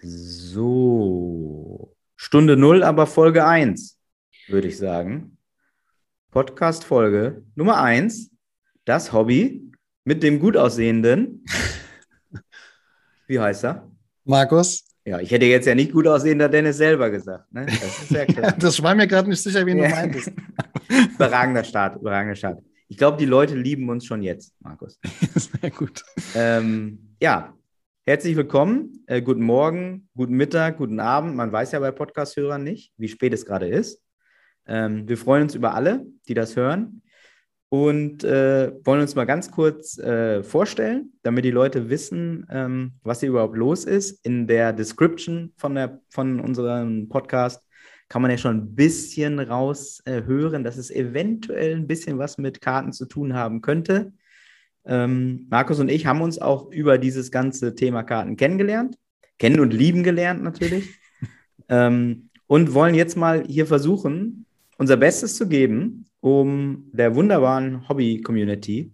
So, Stunde null, aber Folge 1, würde ich sagen. Podcast-Folge Nummer 1, das Hobby mit dem gut aussehenden. Wie heißt er? Markus. Ja, ich hätte jetzt ja nicht gut aussehender Dennis selber gesagt. Ne? Das ist ja klar. das war mir gerade nicht sicher, wie du meintest. überragender Start, überragender Start. Ich glaube, die Leute lieben uns schon jetzt, Markus. Sehr gut. Ähm, ja, herzlich willkommen. Äh, guten Morgen, guten Mittag, guten Abend. Man weiß ja bei Podcast-Hörern nicht, wie spät es gerade ist. Ähm, wir freuen uns über alle, die das hören und äh, wollen uns mal ganz kurz äh, vorstellen, damit die Leute wissen, ähm, was hier überhaupt los ist. In der Description von, der, von unserem Podcast kann man ja schon ein bisschen raushören, dass es eventuell ein bisschen was mit Karten zu tun haben könnte. Ähm, Markus und ich haben uns auch über dieses ganze Thema Karten kennengelernt, kennen und lieben gelernt natürlich. ähm, und wollen jetzt mal hier versuchen, unser Bestes zu geben, um der wunderbaren Hobby-Community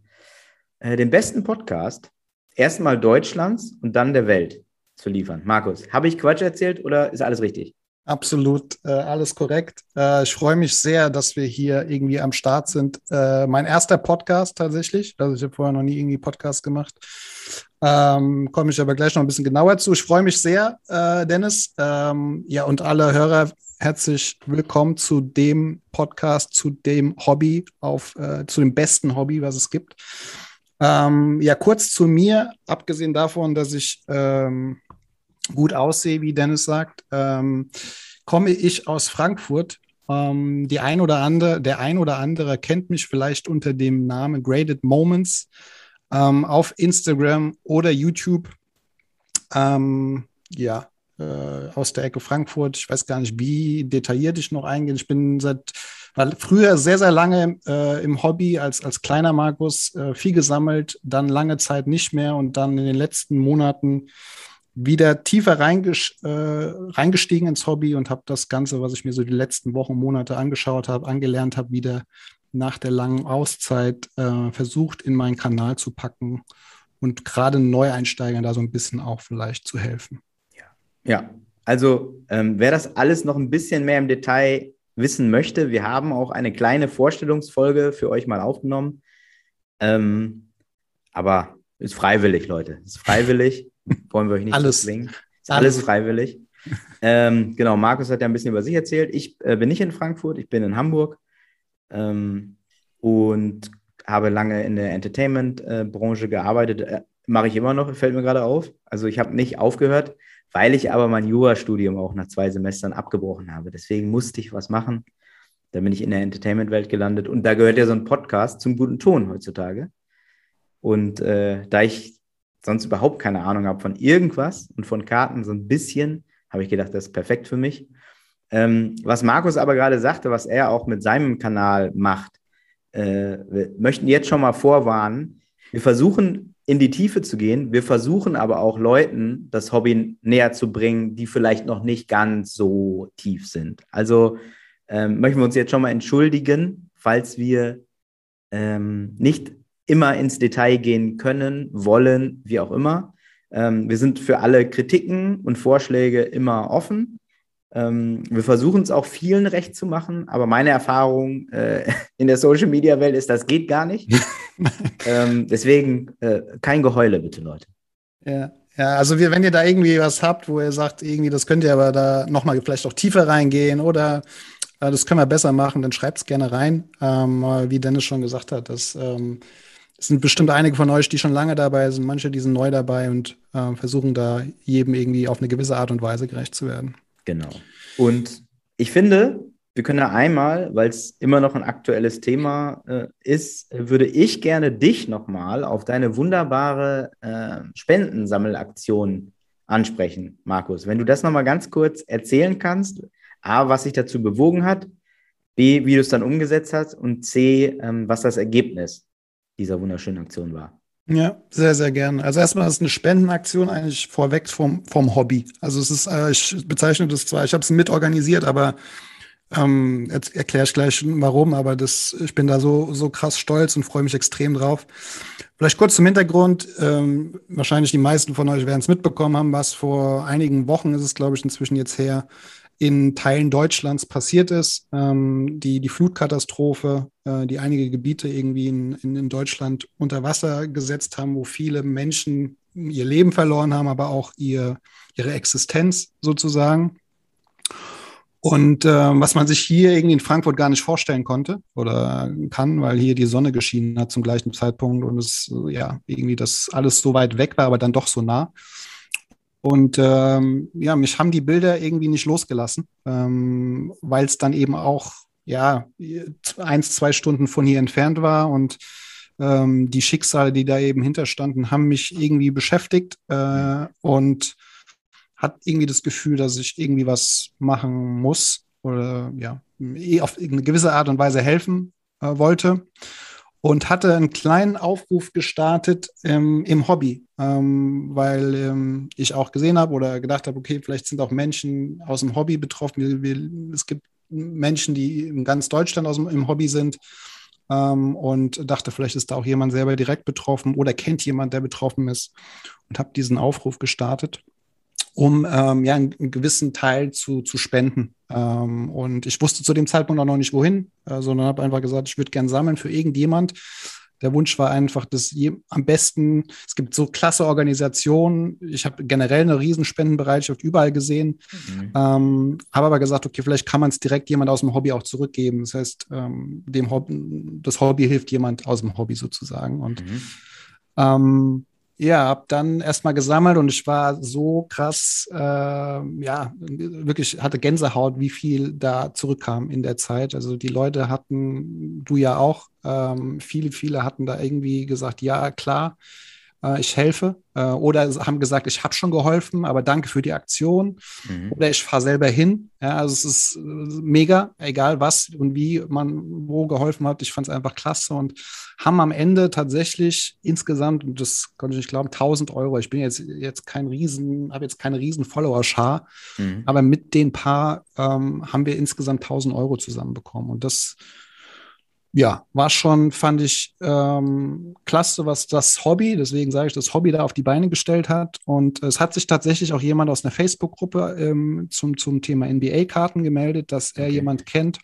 äh, den besten Podcast erstmal Deutschlands und dann der Welt zu liefern. Markus, habe ich Quatsch erzählt oder ist alles richtig? Absolut, äh, alles korrekt. Äh, ich freue mich sehr, dass wir hier irgendwie am Start sind. Äh, mein erster Podcast tatsächlich. Also ich habe vorher noch nie irgendwie Podcast gemacht. Ähm, Komme ich aber gleich noch ein bisschen genauer zu. Ich freue mich sehr, äh, Dennis. Ähm, ja, und alle Hörer, herzlich willkommen zu dem Podcast, zu dem Hobby, auf, äh, zu dem besten Hobby, was es gibt. Ähm, ja, kurz zu mir, abgesehen davon, dass ich ähm, gut aussehe, wie Dennis sagt, ähm, komme ich aus Frankfurt. Ähm, die ein oder andere, der ein oder andere kennt mich vielleicht unter dem Namen Graded Moments ähm, auf Instagram oder YouTube. Ähm, ja, äh, aus der Ecke Frankfurt. Ich weiß gar nicht, wie detailliert ich noch eingehe. Ich bin seit war früher sehr, sehr lange äh, im Hobby als, als kleiner Markus, äh, viel gesammelt, dann lange Zeit nicht mehr und dann in den letzten Monaten wieder tiefer reinges äh, reingestiegen ins Hobby und habe das Ganze, was ich mir so die letzten Wochen, Monate angeschaut habe, angelernt habe, wieder nach der langen Auszeit äh, versucht, in meinen Kanal zu packen und gerade Neueinsteigern da so ein bisschen auch vielleicht zu helfen. Ja, ja. also ähm, wer das alles noch ein bisschen mehr im Detail wissen möchte, wir haben auch eine kleine Vorstellungsfolge für euch mal aufgenommen. Ähm, aber ist freiwillig, Leute. Ist freiwillig. Wollen wir euch nicht alles. zwingen. Ist alles freiwillig. ähm, genau, Markus hat ja ein bisschen über sich erzählt. Ich äh, bin nicht in Frankfurt, ich bin in Hamburg ähm, und habe lange in der Entertainment-Branche gearbeitet. Äh, Mache ich immer noch, fällt mir gerade auf. Also ich habe nicht aufgehört, weil ich aber mein Jurastudium auch nach zwei Semestern abgebrochen habe. Deswegen musste ich was machen. Da bin ich in der Entertainment-Welt gelandet und da gehört ja so ein Podcast zum guten Ton heutzutage. Und äh, da ich sonst überhaupt keine Ahnung habe von irgendwas und von Karten so ein bisschen, habe ich gedacht, das ist perfekt für mich. Ähm, was Markus aber gerade sagte, was er auch mit seinem Kanal macht, äh, möchten jetzt schon mal vorwarnen. Wir versuchen in die Tiefe zu gehen. Wir versuchen aber auch Leuten das Hobby näher zu bringen, die vielleicht noch nicht ganz so tief sind. Also ähm, möchten wir uns jetzt schon mal entschuldigen, falls wir ähm, nicht immer ins Detail gehen können, wollen, wie auch immer. Ähm, wir sind für alle Kritiken und Vorschläge immer offen. Ähm, wir versuchen es auch vielen recht zu machen, aber meine Erfahrung äh, in der Social Media Welt ist, das geht gar nicht. ähm, deswegen äh, kein Geheule, bitte, Leute. Ja. Ja, also wir, wenn ihr da irgendwie was habt, wo ihr sagt, irgendwie, das könnt ihr aber da nochmal vielleicht auch tiefer reingehen oder äh, das können wir besser machen, dann schreibt es gerne rein. Ähm, wie Dennis schon gesagt hat, das ähm, es sind bestimmt einige von euch, die schon lange dabei sind, manche, die sind neu dabei und äh, versuchen da jedem irgendwie auf eine gewisse Art und Weise gerecht zu werden. Genau. Und ich finde, wir können ja einmal, weil es immer noch ein aktuelles Thema äh, ist, würde ich gerne dich nochmal auf deine wunderbare äh, Spendensammelaktion ansprechen, Markus. Wenn du das nochmal ganz kurz erzählen kannst, A, was sich dazu bewogen hat, B, wie du es dann umgesetzt hast und C, ähm, was das Ergebnis dieser wunderschönen Aktion war. Ja, sehr, sehr gerne. Also erstmal ist eine Spendenaktion eigentlich vorweg vom, vom Hobby. Also es ist, äh, ich bezeichne das zwar, ich habe es mitorganisiert, aber Ähm, jetzt erkläre ich gleich warum, aber das, ich bin da so, so krass stolz und freue mich extrem drauf. Vielleicht kurz zum Hintergrund. Ähm, wahrscheinlich die meisten von euch werden es mitbekommen haben, was vor einigen Wochen ist es, glaube ich, inzwischen jetzt her, in Teilen Deutschlands passiert ist. Ähm, die, die Flutkatastrophe, äh, die einige Gebiete irgendwie in, in, in Deutschland unter Wasser gesetzt haben, wo viele Menschen ihr Leben verloren haben, aber auch ihr, ihre Existenz sozusagen. Und äh, was man sich hier irgendwie in Frankfurt gar nicht vorstellen konnte oder kann, weil hier die Sonne geschienen hat zum gleichen Zeitpunkt und es ja irgendwie das alles so weit weg war, aber dann doch so nah. Und ähm, ja, mich haben die Bilder irgendwie nicht losgelassen, ähm, weil es dann eben auch ja eins, zwei Stunden von hier entfernt war und ähm, die Schicksale, die da eben hinterstanden, haben mich irgendwie beschäftigt äh, und hat irgendwie das Gefühl, dass ich irgendwie was machen muss oder ja, eh auf eine gewisse Art und Weise helfen äh, wollte und hatte einen kleinen Aufruf gestartet ähm, im Hobby, ähm, weil ähm, ich auch gesehen habe oder gedacht habe, okay, vielleicht sind auch Menschen aus dem Hobby betroffen. Wir, wir, es gibt Menschen, die in ganz Deutschland aus dem, im Hobby sind ähm, und dachte, vielleicht ist da auch jemand selber direkt betroffen oder kennt jemand, der betroffen ist und habe diesen Aufruf gestartet um ähm, ja einen, gewissen Teil zu, zu spenden. Ähm, und ich wusste zu dem Zeitpunkt auch noch nicht wohin, äh, sondern habe einfach gesagt, ich würde gern sammeln für irgendjemand. Der Wunsch war einfach, dass je, am besten, es gibt so klasse Organisationen, ich habe generell eine riesen Spendenbereitschaft überall gesehen, mhm. ähm, habe aber gesagt, okay, vielleicht kann man es direkt jemand aus dem Hobby auch zurückgeben. Das heißt, ähm, dem Hobby, das Hobby hilft jemand aus dem Hobby sozusagen. Und mhm. Ja, hab dann erstmal gesammelt und ich war so krass, äh, ja, wirklich hatte Gänsehaut, wie viel da zurückkam in der Zeit. Also die Leute hatten, du ja auch, ähm, viele, viele hatten da irgendwie gesagt, ja, klar, äh, ich helfe. Äh, oder haben gesagt, ich habe schon geholfen, aber danke für die Aktion. Mhm. Oder ich fahre selber hin. Ja, also es ist äh, mega, egal was und wie man wo geholfen hat. Ich fand es einfach klasse und haben am Ende tatsächlich insgesamt, und das konnte ich nicht glauben, 1000 Euro. Ich bin jetzt, jetzt kein Riesen, habe jetzt keine riesen Follower-Schar, mhm. aber mit den paar ähm, haben wir insgesamt 1000 Euro zusammenbekommen. Und das ja, war schon, fand ich ähm, klasse, was das Hobby, deswegen sage ich, das Hobby da auf die Beine gestellt hat. Und es hat sich tatsächlich auch jemand aus einer Facebook-Gruppe ähm, zum, zum Thema NBA-Karten gemeldet, dass er okay. jemand kennt,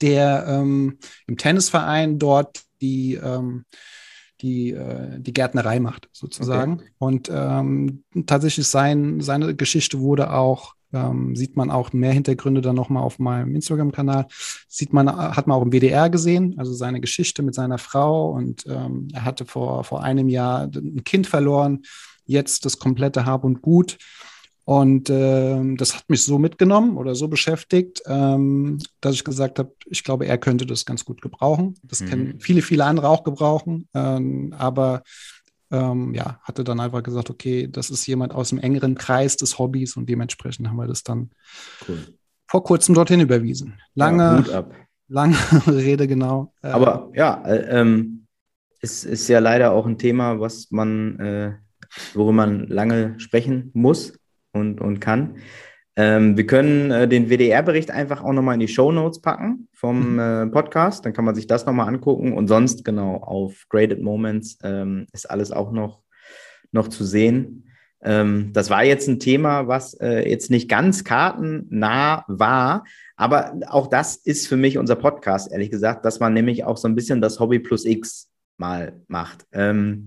der ähm, im Tennisverein dort die, ähm, die, äh, die Gärtnerei macht, sozusagen. Okay. Und ähm, tatsächlich sein, seine Geschichte wurde auch ähm, sieht man auch mehr Hintergründe dann nochmal auf meinem Instagram-Kanal. Sieht man, hat man auch im WDR gesehen, also seine Geschichte mit seiner Frau und ähm, er hatte vor, vor einem Jahr ein Kind verloren, jetzt das komplette Hab und Gut. Und äh, das hat mich so mitgenommen oder so beschäftigt, ähm, dass ich gesagt habe, ich glaube, er könnte das ganz gut gebrauchen. Das mhm. können viele, viele andere auch gebrauchen. Ähm, aber ähm, ja, hatte dann einfach gesagt, okay, das ist jemand aus dem engeren Kreis des Hobbys und dementsprechend haben wir das dann cool. vor kurzem dorthin überwiesen. Lange, ja, lange Rede, genau. Äh, Aber ja, äh, ähm, es ist ja leider auch ein Thema, was man, äh, worüber man lange sprechen muss und, und kann. Ähm, wir können äh, den WDR-Bericht einfach auch nochmal in die Show Notes packen vom mhm. äh, Podcast. Dann kann man sich das nochmal angucken. Und sonst, genau, auf Graded Moments ähm, ist alles auch noch, noch zu sehen. Ähm, das war jetzt ein Thema, was äh, jetzt nicht ganz kartennah war. Aber auch das ist für mich unser Podcast, ehrlich gesagt, dass man nämlich auch so ein bisschen das Hobby plus X mal macht. Ähm,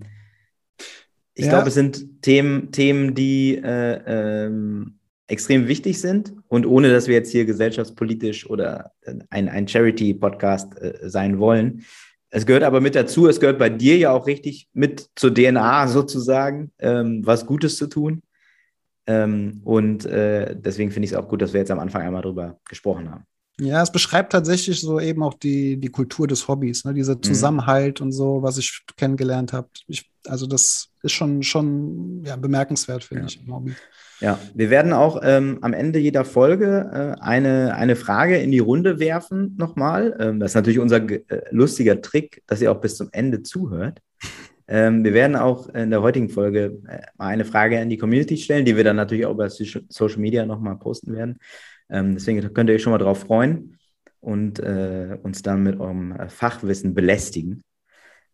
ich ja. glaube, es sind Themen, Themen die äh, ähm, extrem wichtig sind und ohne dass wir jetzt hier gesellschaftspolitisch oder ein, ein Charity-Podcast äh, sein wollen. Es gehört aber mit dazu, es gehört bei dir ja auch richtig mit zur DNA sozusagen, ähm, was Gutes zu tun. Ähm, und äh, deswegen finde ich es auch gut, dass wir jetzt am Anfang einmal drüber gesprochen haben. Ja, es beschreibt tatsächlich so eben auch die, die Kultur des Hobbys, ne? dieser mhm. Zusammenhalt mhm. und so, was ich kennengelernt habe. Also das ist schon, schon ja, bemerkenswert, finde ja. ich, im Hobby. Ja, wir werden auch ähm, am Ende jeder Folge äh, eine, eine Frage in die Runde werfen nochmal. Ähm, das ist natürlich unser äh, lustiger Trick, dass ihr auch bis zum Ende zuhört. Ähm, wir werden auch in der heutigen Folge äh, eine Frage in die Community stellen, die wir dann natürlich auch über Social Media nochmal posten werden. Ähm, deswegen könnt ihr euch schon mal drauf freuen und äh, uns dann mit eurem äh, Fachwissen belästigen.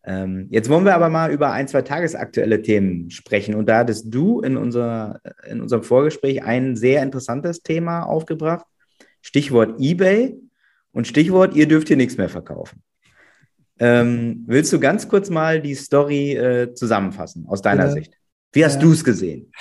Ähm, jetzt wollen wir aber mal über ein, zwei tagesaktuelle Themen sprechen. Und da hattest du in, unser, in unserem Vorgespräch ein sehr interessantes Thema aufgebracht. Stichwort eBay und Stichwort, ihr dürft hier nichts mehr verkaufen. Ähm, willst du ganz kurz mal die Story äh, zusammenfassen aus deiner ja. Sicht? Wie hast ja. du es gesehen?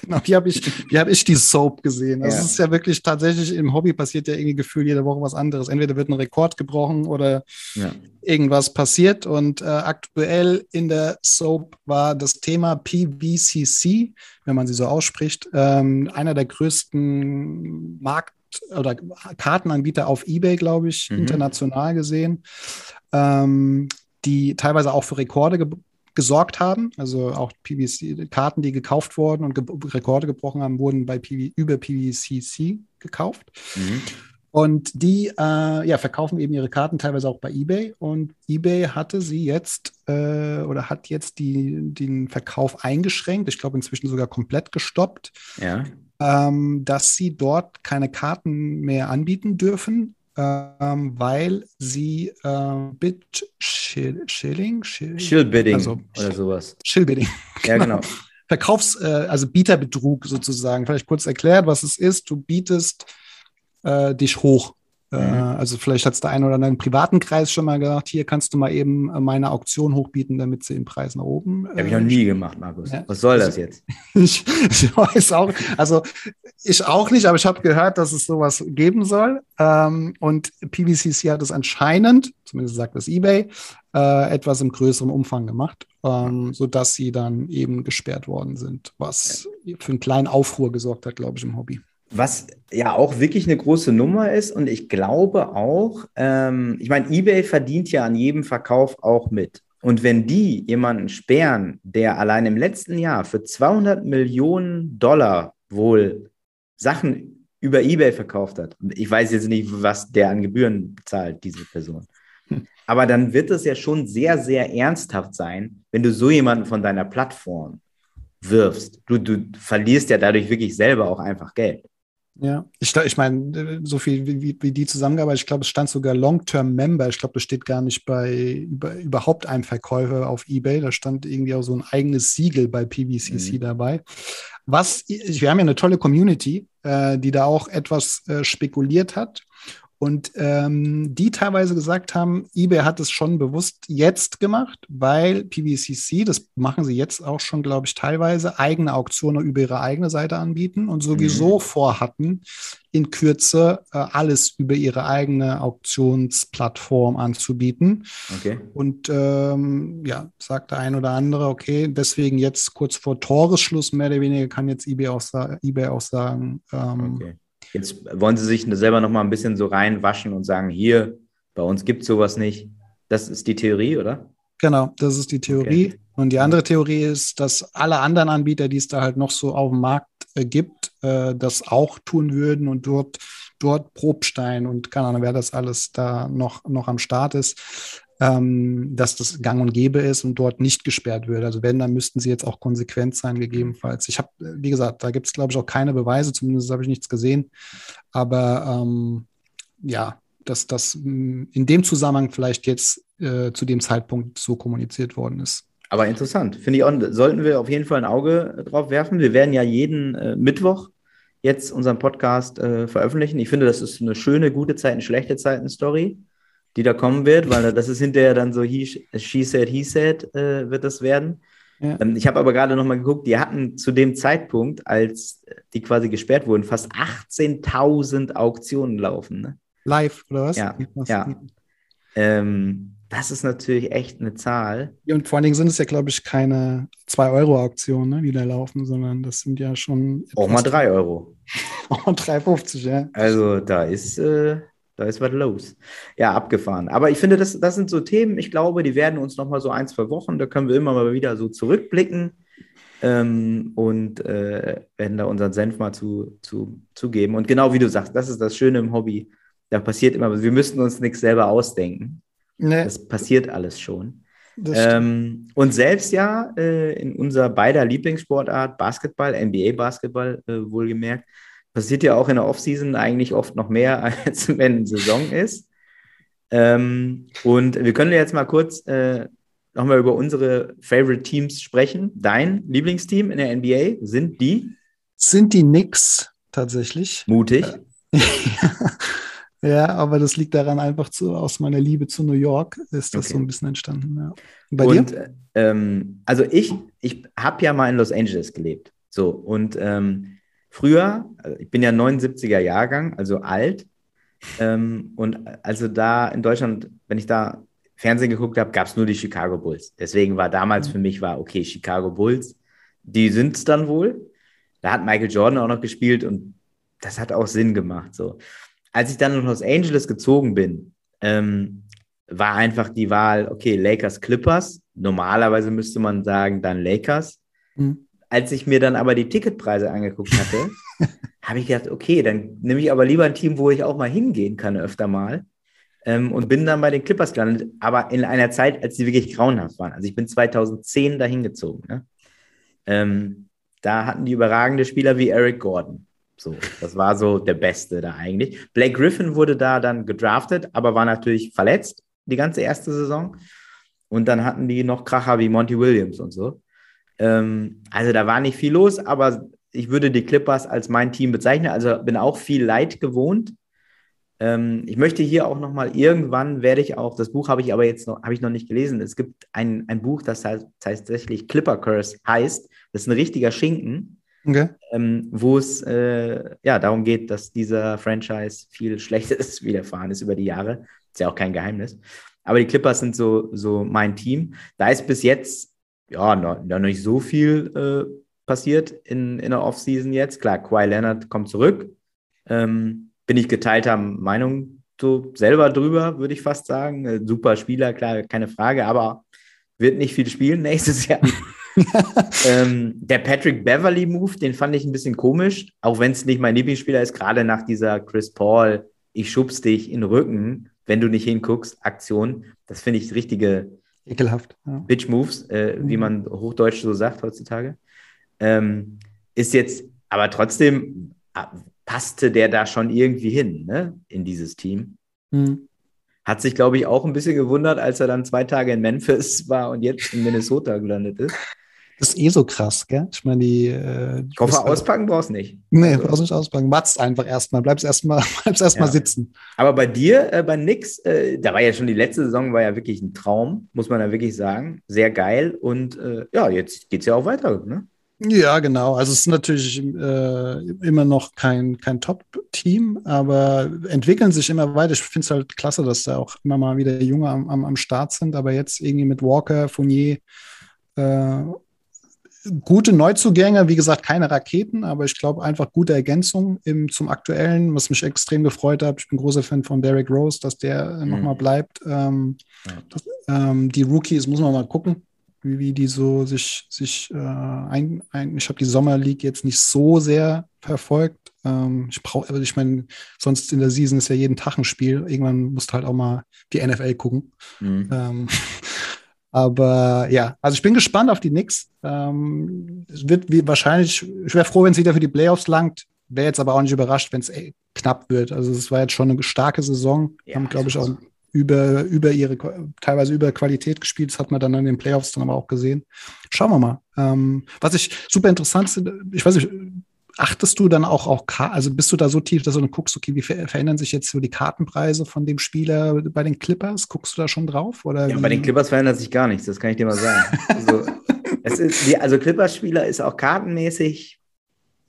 Genau, wie habe ich, wie hab ich die Soap gesehen? Das ja. ist ja wirklich tatsächlich im Hobby passiert ja irgendwie gefühlt jede Woche was anderes. Entweder wird ein Rekord gebrochen oder ja. irgendwas passiert. Und äh, aktuell in der Soap war das Thema PVCC, wenn man sie so ausspricht, ähm, einer der größten Markt- oder Kartenanbieter auf Ebay, glaube ich, mhm. international gesehen, ähm, die teilweise auch für Rekorde gesorgt haben. Also auch PVC-Karten, die gekauft wurden und ge Rekorde gebrochen haben, wurden bei PV über PVCC gekauft. Mhm. Und die äh, ja, verkaufen eben ihre Karten teilweise auch bei eBay. Und eBay hatte sie jetzt äh, oder hat jetzt die, den Verkauf eingeschränkt. Ich glaube inzwischen sogar komplett gestoppt. Ja. Ähm, dass sie dort keine Karten mehr anbieten dürfen, ähm, weil sie äh, Bit Shill, Shilling, Shill, Shillbidding also, oder sowas. Shillbidding. Ja, genau. Verkaufs-, äh, also Bieterbetrug sozusagen. Vielleicht kurz erklärt, was es ist. Du bietest äh, dich hoch äh. Also vielleicht hat es der eine oder andere im privaten Kreis schon mal gesagt, hier kannst du mal eben äh, meine Auktion hochbieten, damit sie im Preis nach oben. Habe ich noch nie gemacht, Markus. Ja. Was soll das jetzt? ich, ich, weiß auch, also ich auch nicht, aber ich habe gehört, dass es sowas geben soll. Ähm, und PVCC hat es anscheinend, zumindest sagt das eBay, äh, etwas im größeren Umfang gemacht, ähm, sodass sie dann eben gesperrt worden sind, was für einen kleinen Aufruhr gesorgt hat, glaube ich, im Hobby. Was ja auch wirklich eine große Nummer ist und ich glaube auch, ähm, ich meine, eBay verdient ja an jedem Verkauf auch mit. Und wenn die jemanden sperren, der allein im letzten Jahr für 200 Millionen Dollar wohl Sachen über eBay verkauft hat, ich weiß jetzt nicht, was der an Gebühren zahlt, diese Person. Aber dann wird es ja schon sehr, sehr ernsthaft sein, wenn du so jemanden von deiner Plattform wirfst. Du, du verlierst ja dadurch wirklich selber auch einfach Geld. Ja, ich, ich meine, so viel wie, wie die zusammengearbeitet, ich glaube, es stand sogar Long-Term Member. Ich glaube, das steht gar nicht bei über, überhaupt einem Verkäufer auf Ebay. Da stand irgendwie auch so ein eigenes Siegel bei PVCC mhm. dabei. Was, wir haben ja eine tolle Community, äh, die da auch etwas äh, spekuliert hat. Und ähm, die teilweise gesagt haben, eBay hat es schon bewusst jetzt gemacht, weil PVCC, das machen sie jetzt auch schon, glaube ich, teilweise, eigene Auktionen über ihre eigene Seite anbieten und sowieso mhm. vorhatten, in Kürze äh, alles über ihre eigene Auktionsplattform anzubieten. Okay. Und ähm, ja, sagt der ein oder andere, okay, deswegen jetzt kurz vor Toresschluss mehr oder weniger kann jetzt eBay auch, eBay auch sagen, ähm, okay Jetzt wollen sie sich selber noch mal ein bisschen so reinwaschen und sagen, hier, bei uns gibt es sowas nicht. Das ist die Theorie, oder? Genau, das ist die Theorie. Okay. Und die andere Theorie ist, dass alle anderen Anbieter, die es da halt noch so auf dem Markt äh, gibt, äh, das auch tun würden und dort, dort Probstein und keine Ahnung, wer das alles da noch, noch am Start ist, ähm, dass das gang und gäbe ist und dort nicht gesperrt wird. Also wenn, dann müssten sie jetzt auch konsequent sein, gegebenenfalls. Ich habe, wie gesagt, da gibt es, glaube ich, auch keine Beweise, zumindest habe ich nichts gesehen. Aber ähm, ja, dass das mm, in dem Zusammenhang vielleicht jetzt äh, zu dem Zeitpunkt so kommuniziert worden ist. Aber interessant, finde ich auch, sollten wir auf jeden Fall ein Auge drauf werfen. Wir werden ja jeden äh, Mittwoch jetzt unseren Podcast äh, veröffentlichen. Ich finde, das ist eine schöne, gute Zeiten, schlechte Zeiten-Story die da kommen wird, weil das ist hinterher dann so he, she said, he said, äh, wird das werden. Ja. Ähm, ich habe aber gerade noch mal geguckt, die hatten zu dem Zeitpunkt, als die quasi gesperrt wurden, fast 18.000 Auktionen laufen. Ne? Live, oder was? Ja, ja. Ähm, das ist natürlich echt eine Zahl. Und vor allen Dingen sind es ja, glaube ich, keine 2-Euro-Auktionen, ne, die da laufen, sondern das sind ja schon. Auch mal 3 Euro. Auch mal 3,50, ja. Also da ist. Äh, da ist was los. Ja, abgefahren. Aber ich finde, das, das sind so Themen, ich glaube, die werden uns noch mal so ein, zwei Wochen, da können wir immer mal wieder so zurückblicken ähm, und äh, werden da unseren Senf mal zu, zu, zugeben. Und genau wie du sagst, das ist das Schöne im Hobby. Da passiert immer, wir müssten uns nichts selber ausdenken. Nee. Das passiert alles schon. Ähm, und selbst ja äh, in unserer beider Lieblingssportart, Basketball, NBA-Basketball äh, wohlgemerkt, passiert ja auch in der Offseason eigentlich oft noch mehr, als wenn Saison ist. Ähm, und wir können jetzt mal kurz äh, nochmal über unsere Favorite Teams sprechen. Dein Lieblingsteam in der NBA sind die? Sind die Knicks tatsächlich. Mutig. ja, aber das liegt daran einfach zu, aus meiner Liebe zu New York ist das okay. so ein bisschen entstanden. Ja. bei und, dir? Ähm, also ich, ich habe ja mal in Los Angeles gelebt. So, und ähm, früher, also ich bin ja 79er Jahrgang, also alt. Ähm, und also da in Deutschland, wenn ich da Fernsehen geguckt habe, gab es nur die Chicago Bulls. Deswegen war damals mhm. für mich war, okay, Chicago Bulls, die sind es dann wohl. Da hat Michael Jordan auch noch gespielt und das hat auch Sinn gemacht. So. Als ich dann in Los Angeles gezogen bin, ähm, war einfach die Wahl, okay, Lakers, Clippers. Normalerweise müsste man sagen, dann Lakers. Mhm. Als ich mir dann aber die Ticketpreise angeguckt hatte, habe ich gedacht, okay, dann nehme ich aber lieber ein Team, wo ich auch mal hingehen kann öfter mal. Ähm, und bin dann bei den Clippers gelandet, aber in einer Zeit, als sie wirklich grauenhaft waren. Also ich bin 2010 dahin gezogen. Ne? Ähm, da hatten die überragende Spieler wie Eric Gordon. So, das war so der Beste da eigentlich. Blake Griffin wurde da dann gedraftet, aber war natürlich verletzt die ganze erste Saison. Und dann hatten die noch Kracher wie Monty Williams und so. Ähm, also da war nicht viel los, aber ich würde die Clippers als mein Team bezeichnen. Also bin auch viel Leid gewohnt. Ähm, ich möchte hier auch noch mal irgendwann werde ich auch das Buch habe ich aber jetzt noch habe ich noch nicht gelesen. Es gibt ein, ein Buch, das heißt tatsächlich Clipper Curse heißt. Das ist ein richtiger Schinken. Okay. Ähm, wo es äh, ja darum geht, dass dieser Franchise viel Schlechtes widerfahren ist über die Jahre. Ist ja auch kein Geheimnis. Aber die Clippers sind so, so mein Team. Da ist bis jetzt ja noch, noch nicht so viel äh, passiert in, in der Offseason jetzt. Klar, Kawhi Leonard kommt zurück. Ähm, bin ich geteilter Meinung so selber drüber, würde ich fast sagen. Äh, super Spieler, klar, keine Frage, aber wird nicht viel spielen nächstes Jahr. ähm, der Patrick Beverly Move, den fand ich ein bisschen komisch, auch wenn es nicht mein Lieblingsspieler ist, gerade nach dieser Chris Paul, ich schubs dich in den Rücken, wenn du nicht hinguckst, Aktion. Das finde ich richtige Ekelhaft. Ja. Bitch Moves, äh, mhm. wie man hochdeutsch so sagt heutzutage. Ähm, ist jetzt, aber trotzdem äh, passte der da schon irgendwie hin, ne, in dieses Team. Mhm. Hat sich, glaube ich, auch ein bisschen gewundert, als er dann zwei Tage in Memphis war und jetzt in Minnesota gelandet ist. Das ist eh so krass, gell? Ich meine, die. Äh, Koffer auspacken brauchst du nicht. Nee, also. brauchst nicht auspacken. Watzt einfach erstmal. Bleibst erstmal bleibst erst ja. sitzen. Aber bei dir, äh, bei Nix, äh, da war ja schon die letzte Saison, war ja wirklich ein Traum, muss man da wirklich sagen. Sehr geil. Und äh, ja, jetzt geht es ja auch weiter, ne? Ja, genau. Also es ist natürlich äh, immer noch kein, kein Top-Team, aber entwickeln sich immer weiter. Ich finde es halt klasse, dass da auch immer mal wieder Junge am, am, am Start sind, aber jetzt irgendwie mit Walker, Fournier äh, gute Neuzugänge, wie gesagt, keine Raketen, aber ich glaube einfach gute Ergänzung im, zum aktuellen, was mich extrem gefreut hat. Ich bin großer Fan von Derek Rose, dass der mhm. nochmal bleibt. Ähm, ja. das, ähm, die Rookies muss man mal gucken, wie, wie die so sich, sich äh, ein, ein, ich habe die Sommer League jetzt nicht so sehr verfolgt. Ähm, ich brauche, also ich meine, sonst in der Season ist ja jeden Tag ein Spiel. Irgendwann musst du halt auch mal die NFL gucken. Mhm. Aber ja, also ich bin gespannt auf die Knicks. Ähm, es wird wie wahrscheinlich, ich wäre froh, wenn es wieder für die Playoffs langt. Wäre jetzt aber auch nicht überrascht, wenn es knapp wird. Also es war jetzt schon eine starke Saison. Ja, haben, glaube ich, auch über, über ihre, teilweise über Qualität gespielt. Das hat man dann in den Playoffs dann aber auch gesehen. Schauen wir mal. Ähm, was ich super interessant finde, ich weiß nicht, achtest du dann auch, auch also bist du da so tief, dass du dann guckst, okay, wie ver verändern sich jetzt so die Kartenpreise von dem Spieler bei den Clippers? Guckst du da schon drauf? Oder ja, bei den Clippers verändert sich gar nichts, das kann ich dir mal sagen. also, es ist, also Clippers-Spieler ist auch kartenmäßig,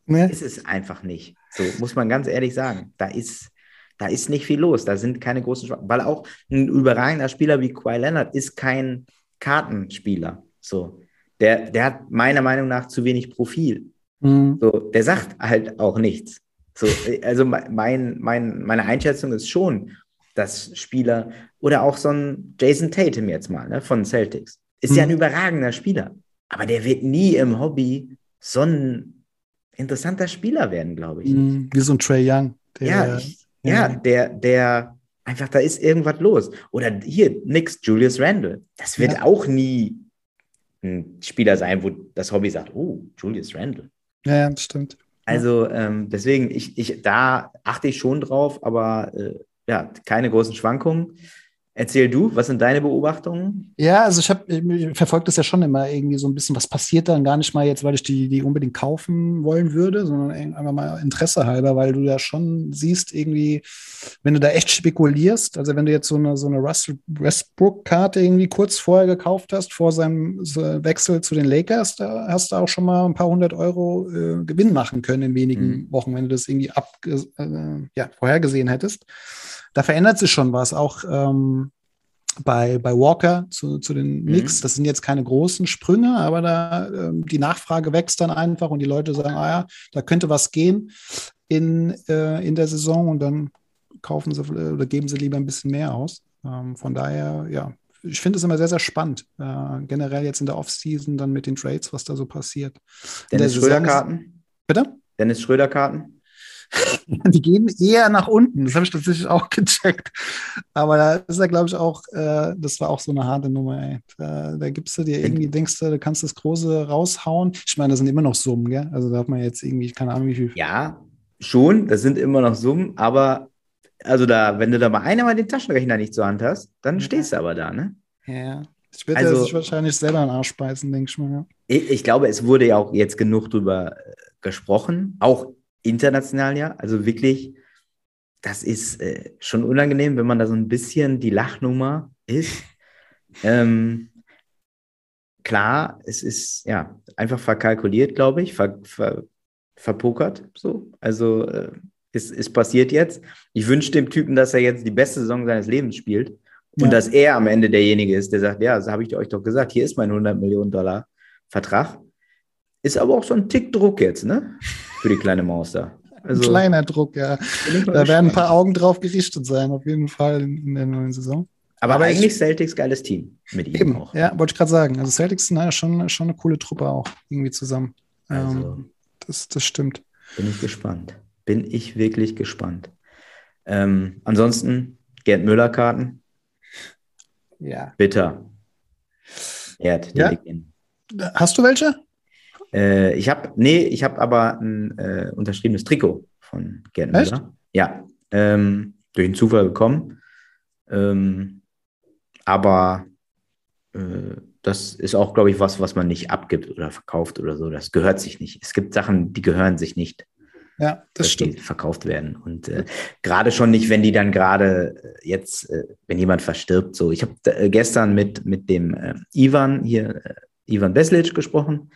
ne? ist es einfach nicht. So muss man ganz ehrlich sagen. Da ist, da ist nicht viel los. Da sind keine großen Schwach weil auch ein überragender Spieler wie Kawhi Leonard ist kein Kartenspieler. So. Der, der hat meiner Meinung nach zu wenig Profil. Mhm. So, der sagt halt auch nichts. So, also mein, mein, meine Einschätzung ist schon, dass Spieler oder auch so ein Jason Tatum jetzt mal ne, von Celtics ist mhm. ja ein mhm. überragender Spieler, aber der wird nie im Hobby so ein interessanter Spieler werden, glaube ich. Mhm, wie so ein Trey Young. Der, ja, ich, ja, ja, der, der einfach, da ist irgendwas los. Oder hier, nix, Julius Randle. Das wird ja. auch nie ein Spieler sein, wo das Hobby sagt, oh, Julius Randle. Ja, das stimmt. Also ähm, deswegen, ich, ich, da achte ich schon drauf, aber äh, ja, keine großen Schwankungen. Erzähl du, was sind deine Beobachtungen? Ja, also ich habe verfolgt das ja schon immer irgendwie so ein bisschen, was passiert dann gar nicht mal jetzt, weil ich die, die unbedingt kaufen wollen würde, sondern einfach mal Interesse halber, weil du ja schon siehst, irgendwie, wenn du da echt spekulierst, also wenn du jetzt so eine, so eine Russell Westbrook-Karte irgendwie kurz vorher gekauft hast, vor seinem Wechsel zu den Lakers, da hast du auch schon mal ein paar hundert Euro äh, Gewinn machen können in wenigen mhm. Wochen, wenn du das irgendwie ab, äh, ja, vorhergesehen hättest da verändert sich schon was. Auch ähm, bei, bei Walker zu, zu den. Knicks, mhm. das sind jetzt keine großen Sprünge, aber da ähm, die Nachfrage wächst dann einfach und die Leute sagen, ah ja, da könnte was gehen in, äh, in der Saison und dann kaufen sie oder geben sie lieber ein bisschen mehr aus. Ähm, von daher, ja, ich finde es immer sehr, sehr spannend. Äh, generell jetzt in der Offseason dann mit den Trades, was da so passiert. Dennis Schröder-Karten? Bitte? Dennis Schröder-Karten? Die gehen eher nach unten. Das habe ich tatsächlich auch gecheckt. Aber da ist er, glaube ich, auch, äh, das war auch so eine harte Nummer, ey. Da, da gibst du dir irgendwie, denkst du, du kannst das Große raushauen. Ich meine, das sind immer noch Summen, gell? Also da hat man jetzt irgendwie, keine Ahnung, wie viel. Ja, schon, das sind immer noch Summen, aber also da, wenn du da mal einmal den Taschenrechner nicht zur Hand hast, dann ja. stehst du aber da, ne? Ja. Ich werde also, sich wahrscheinlich selber einen Arsch beißen, denke ich mal. Ja. Ich, ich, glaube, es wurde ja auch jetzt genug drüber äh, gesprochen, auch international ja. Also wirklich, das ist äh, schon unangenehm, wenn man da so ein bisschen die Lachnummer ist. Ähm, klar, es ist ja einfach verkalkuliert, glaube ich, ver, ver, verpokert. So. Also äh, es, es passiert jetzt. Ich wünsche dem Typen, dass er jetzt die beste Saison seines Lebens spielt. Und ja. dass er am Ende derjenige ist, der sagt, ja, das habe ich euch doch gesagt, hier ist mein 100 Millionen Dollar Vertrag. Ist aber auch so ein Tick Druck jetzt, ne? für die kleine Maus da. Also, ein kleiner Druck, ja. Da werden ein paar Augen drauf gerichtet sein, auf jeden Fall in, in der neuen Saison. Aber, Aber eigentlich ich, Celtics geiles Team mit ihm eben, auch. Ja, wollte ich gerade sagen. Also Celtics sind ja schon, schon eine coole Truppe auch irgendwie zusammen. Also, ähm, das, das stimmt. Bin ich gespannt. Bin ich wirklich gespannt. Ähm, ansonsten Gerd Müller-Karten. Ja. Bitter. Erd, ja? Hast du welche? Äh, ich habe, nee, ich habe aber ein äh, unterschriebenes Trikot von Gerd Müller. Ja, ähm, durch den Zufall bekommen. Ähm, aber äh, das ist auch, glaube ich, was, was man nicht abgibt oder verkauft oder so. Das gehört sich nicht. Es gibt Sachen, die gehören sich nicht. Ja, das stimmt. Die verkauft werden. Und äh, gerade schon nicht, wenn die dann gerade äh, jetzt, äh, wenn jemand verstirbt. So, ich habe äh, gestern mit, mit dem äh, Ivan hier, äh, Ivan Beslic gesprochen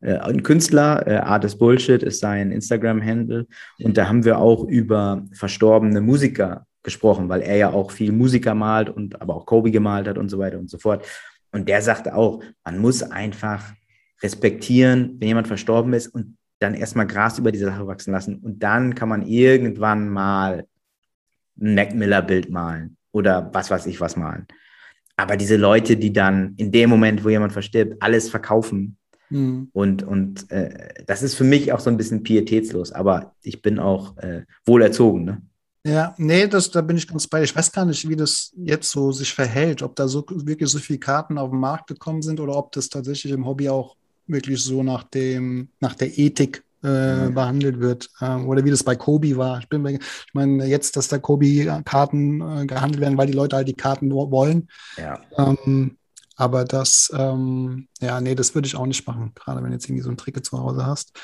äh, ein Künstler, äh, Artist Bullshit ist sein Instagram-Handle. Und da haben wir auch über verstorbene Musiker gesprochen, weil er ja auch viel Musiker malt und aber auch Kobe gemalt hat und so weiter und so fort. Und der sagte auch, man muss einfach respektieren, wenn jemand verstorben ist und dann erstmal Gras über diese Sache wachsen lassen. Und dann kann man irgendwann mal ein Mac Miller-Bild malen oder was weiß ich was malen. Aber diese Leute, die dann in dem Moment, wo jemand verstirbt, alles verkaufen Mhm. Und, und äh, das ist für mich auch so ein bisschen pietätslos, aber ich bin auch äh, wohlerzogen. Ne? Ja, nee, das, da bin ich ganz bei. Ich weiß gar nicht, wie das jetzt so sich verhält, ob da so wirklich so viele Karten auf den Markt gekommen sind oder ob das tatsächlich im Hobby auch wirklich so nach dem, nach der Ethik äh, behandelt wird. Ähm, oder wie das bei Kobe war. Ich, bin, ich meine, jetzt, dass da Kobe-Karten äh, gehandelt werden, weil die Leute halt die Karten wollen. Ja. Ähm, aber das, ähm, ja, nee, das würde ich auch nicht machen, gerade wenn du jetzt irgendwie so ein Trick zu Hause hast.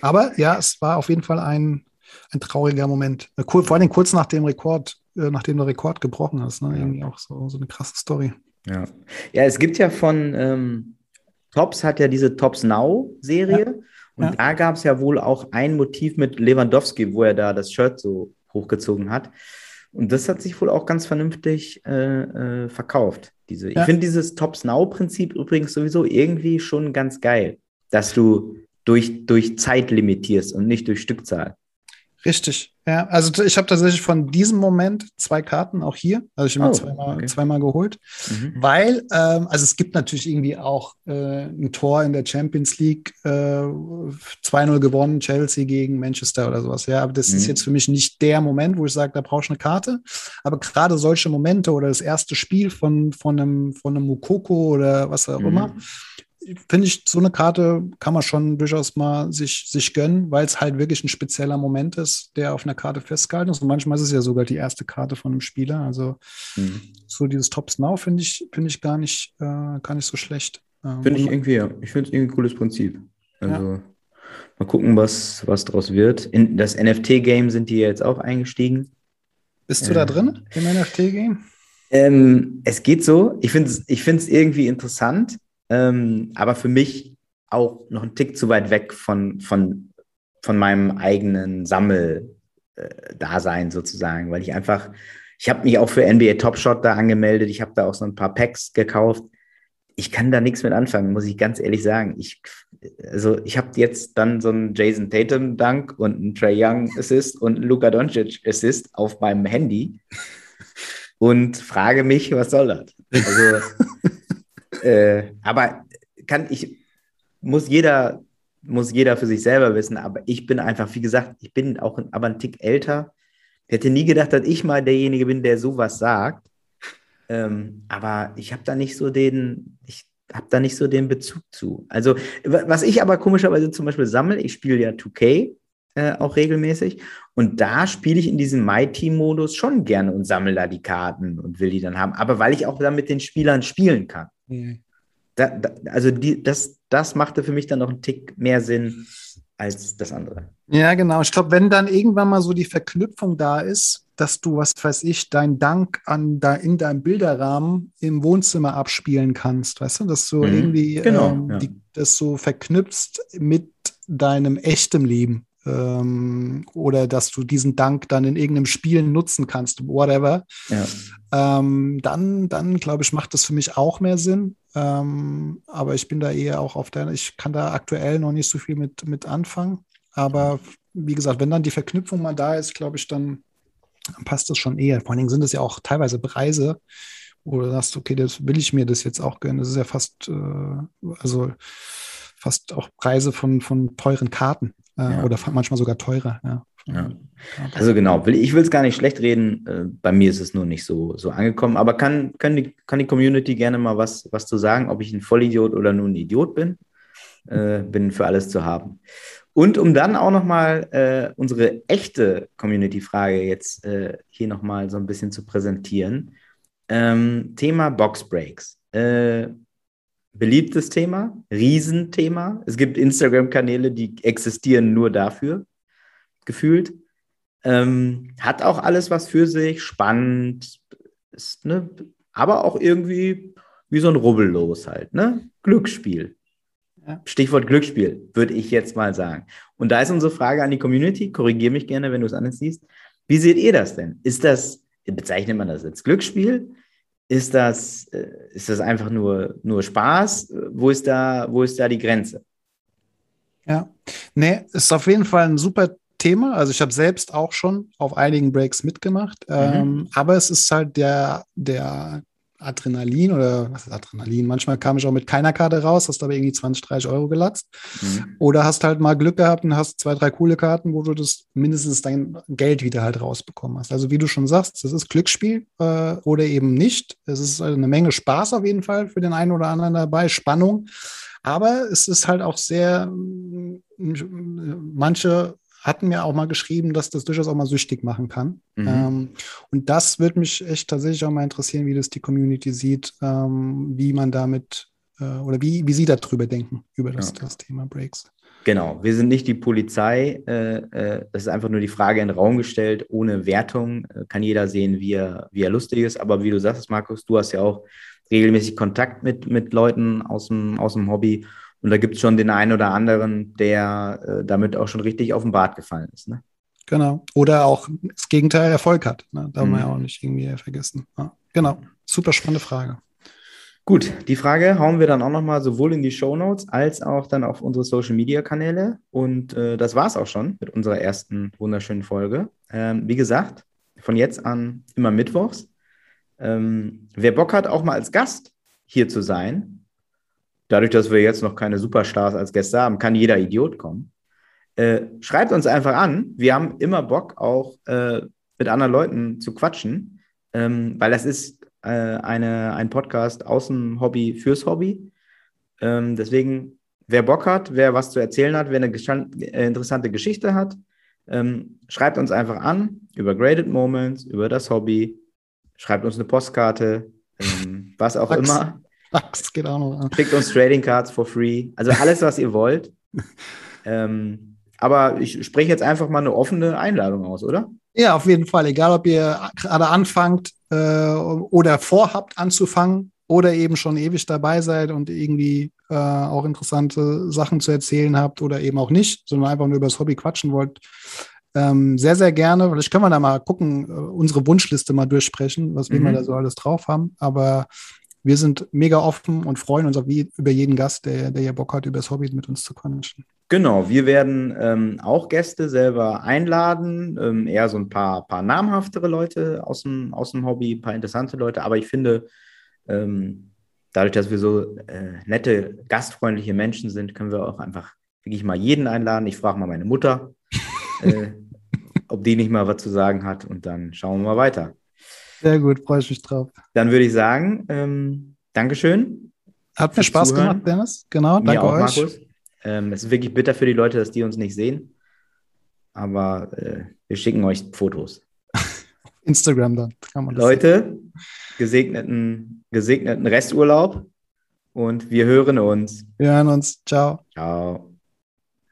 Aber ja, es war auf jeden Fall ein, ein trauriger Moment. Äh, vor allem kurz nach dem Rekord, äh, nachdem der Rekord gebrochen ist. Ne? Irgendwie auch so, so eine krasse Story. Ja. ja, es gibt ja von ähm, Tops hat ja diese Tops Now-Serie. Ja. Und ja. da gab es ja wohl auch ein Motiv mit Lewandowski, wo er da das Shirt so hochgezogen hat. Und das hat sich wohl auch ganz vernünftig äh, äh, verkauft. Diese, ja. Ich finde dieses Tops-Now-Prinzip übrigens sowieso irgendwie schon ganz geil, dass du durch, durch Zeit limitierst und nicht durch Stückzahl. Richtig. Ja, also ich habe tatsächlich von diesem Moment zwei Karten auch hier. Also ich habe oh, mir zweimal, okay. zweimal geholt. Mhm. Weil, ähm, also es gibt natürlich irgendwie auch äh, ein Tor in der Champions League, äh, 2-0 gewonnen, Chelsea gegen Manchester oder sowas. Ja, aber das mhm. ist jetzt für mich nicht der Moment, wo ich sage, da brauchst du eine Karte. Aber gerade solche Momente oder das erste Spiel von, von einem, von einem Mukoko oder was auch mhm. immer, finde ich, so eine Karte kann man schon durchaus mal sich, sich gönnen, weil es halt wirklich ein spezieller Moment ist, der auf einer Karte festgehalten ist. Und manchmal ist es ja sogar die erste Karte von einem Spieler. Also mhm. so dieses Tops Now finde ich, finde ich gar nicht, äh, gar nicht so schlecht. Ähm, finde ich irgendwie, ja. Ich finde es irgendwie ein cooles Prinzip. Also ja. mal gucken, was, was draus wird. In das NFT-Game sind die jetzt auch eingestiegen. Bist du äh, da drin im NFT-Game? Ähm, es geht so. Ich finde es ich irgendwie interessant, ähm, aber für mich auch noch ein Tick zu weit weg von, von, von meinem eigenen Sammeldasein äh, sozusagen, weil ich einfach, ich habe mich auch für NBA Top Shot da angemeldet, ich habe da auch so ein paar Packs gekauft. Ich kann da nichts mit anfangen, muss ich ganz ehrlich sagen. Ich, also ich habe jetzt dann so einen Jason Tatum Dank und einen Trey Young Assist und einen Luka Doncic Assist auf meinem Handy und frage mich, was soll das? Also, äh, aber kann ich, muss jeder, muss jeder für sich selber wissen, aber ich bin einfach, wie gesagt, ich bin auch ein, aber ein Tick älter. Ich hätte nie gedacht, dass ich mal derjenige bin, der sowas sagt. Ähm, aber ich habe da nicht so den, ich habe da nicht so den Bezug zu. Also, was ich aber komischerweise zum Beispiel sammle, ich spiele ja 2K äh, auch regelmäßig. Und da spiele ich in diesem My-Team-Modus schon gerne und sammle da die Karten und will die dann haben. Aber weil ich auch dann mit den Spielern spielen kann. Da, da, also die, das, das machte für mich dann noch einen Tick mehr Sinn als das andere. Ja, genau. Ich glaube, wenn dann irgendwann mal so die Verknüpfung da ist, dass du, was weiß ich, dein Dank an da in deinem Bilderrahmen im Wohnzimmer abspielen kannst, weißt du, dass du mhm. irgendwie genau, ähm, ja. die, das so verknüpfst mit deinem echten Leben ähm, oder dass du diesen Dank dann in irgendeinem Spiel nutzen kannst, whatever, ja. ähm, dann, dann glaube ich, macht das für mich auch mehr Sinn. Ähm, aber ich bin da eher auch auf der, ich kann da aktuell noch nicht so viel mit, mit anfangen. Aber wie gesagt, wenn dann die Verknüpfung mal da ist, glaube ich, dann, dann passt das schon eher. Vor allen Dingen sind es ja auch teilweise Preise, wo du sagst, okay, das will ich mir das jetzt auch gönnen. Das ist ja fast, äh, also fast auch Preise von, von teuren Karten äh, ja. oder manchmal sogar teurer. Ja. Ja. Also genau, ich will es gar nicht schlecht reden. Äh, bei mir ist es nur nicht so, so angekommen. Aber kann, kann, die, kann die Community gerne mal was, was zu sagen, ob ich ein Vollidiot oder nur ein Idiot bin? Äh, bin für alles zu haben. Und um dann auch nochmal äh, unsere echte Community-Frage jetzt äh, hier nochmal so ein bisschen zu präsentieren. Ähm, Thema Boxbreaks. Äh, beliebtes Thema, Riesenthema. Es gibt Instagram-Kanäle, die existieren nur dafür, gefühlt. Ähm, hat auch alles was für sich, spannend, ist, ne, aber auch irgendwie wie so ein Rubbellos halt, ne? Glücksspiel. Ja. Stichwort Glücksspiel, würde ich jetzt mal sagen. Und da ist unsere Frage an die Community, korrigiere mich gerne, wenn du es anders siehst. Wie seht ihr das denn? Ist das, bezeichnet man das als Glücksspiel? Ist das, äh, ist das einfach nur, nur Spaß? Wo ist, da, wo ist da die Grenze? Ja, nee, ist auf jeden Fall ein super Thema. Also ich habe selbst auch schon auf einigen Breaks mitgemacht. Mhm. Ähm, aber es ist halt der, der Adrenalin oder was ist Adrenalin? Manchmal kam ich auch mit keiner Karte raus, hast aber irgendwie 20, 30 Euro gelatzt. Mhm. Oder hast halt mal Glück gehabt und hast zwei, drei coole Karten, wo du das mindestens dein Geld wieder halt rausbekommen hast. Also wie du schon sagst, das ist Glücksspiel äh, oder eben nicht. Es ist eine Menge Spaß auf jeden Fall für den einen oder anderen dabei, Spannung. Aber es ist halt auch sehr, manche hatten mir auch mal geschrieben, dass das durchaus auch mal süchtig machen kann. Mhm. Ähm, und das würde mich echt tatsächlich auch mal interessieren, wie das die Community sieht, ähm, wie man damit äh, oder wie, wie sie darüber denken, über das, ja. das Thema Breaks. Genau, wir sind nicht die Polizei. Äh, äh, das ist einfach nur die Frage in den Raum gestellt, ohne Wertung. Äh, kann jeder sehen, wie er, wie er lustig ist. Aber wie du sagst, Markus, du hast ja auch regelmäßig Kontakt mit, mit Leuten aus dem, aus dem Hobby. Und da gibt es schon den einen oder anderen, der äh, damit auch schon richtig auf den Bart gefallen ist. Ne? Genau. Oder auch das Gegenteil Erfolg hat. Ne? Darf mhm. man ja auch nicht irgendwie vergessen. Ja. Genau. Super spannende Frage. Gut, die Frage hauen wir dann auch nochmal sowohl in die Show Notes als auch dann auf unsere Social Media Kanäle. Und äh, das war es auch schon mit unserer ersten wunderschönen Folge. Ähm, wie gesagt, von jetzt an immer mittwochs. Ähm, wer Bock hat, auch mal als Gast hier zu sein, dadurch, dass wir jetzt noch keine Superstars als Gäste haben, kann jeder Idiot kommen. Äh, schreibt uns einfach an. Wir haben immer Bock, auch äh, mit anderen Leuten zu quatschen, ähm, weil das ist äh, eine, ein Podcast aus dem Hobby fürs Hobby. Ähm, deswegen, wer Bock hat, wer was zu erzählen hat, wer eine äh, interessante Geschichte hat, ähm, schreibt uns einfach an über Graded Moments, über das Hobby, schreibt uns eine Postkarte, ähm, was auch Fax. immer. Fax geht auch noch. Schickt uns Trading Cards for free. Also alles, was ihr wollt. ähm, aber ich spreche jetzt einfach mal eine offene Einladung aus, oder? Ja, auf jeden Fall. Egal, ob ihr gerade anfangt äh, oder vorhabt anzufangen oder eben schon ewig dabei seid und irgendwie äh, auch interessante Sachen zu erzählen habt oder eben auch nicht, sondern einfach nur über das Hobby quatschen wollt. Ähm, sehr, sehr gerne. Vielleicht können wir da mal gucken, äh, unsere Wunschliste mal durchsprechen, was mhm. wir da so alles drauf haben. Aber wir sind mega offen und freuen uns auf wie, über jeden Gast, der, der ja Bock hat, über das Hobby mit uns zu quatschen. Genau, wir werden ähm, auch Gäste selber einladen, ähm, eher so ein paar, paar namhaftere Leute aus dem, aus dem Hobby, ein paar interessante Leute, aber ich finde, ähm, dadurch, dass wir so äh, nette, gastfreundliche Menschen sind, können wir auch einfach wirklich mal jeden einladen. Ich frage mal meine Mutter, äh, ob die nicht mal was zu sagen hat und dann schauen wir mal weiter. Sehr gut, freue ich mich drauf. Dann würde ich sagen, ähm, Dankeschön. Hat mir Spaß Zuhören. gemacht, Dennis. Genau, Mir danke auch, euch. Markus. Ähm, es ist wirklich bitter für die Leute, dass die uns nicht sehen. Aber äh, wir schicken euch Fotos. Instagram dann. Leute, gesegneten, gesegneten Resturlaub und wir hören uns. Wir hören uns. Ciao. Ciao.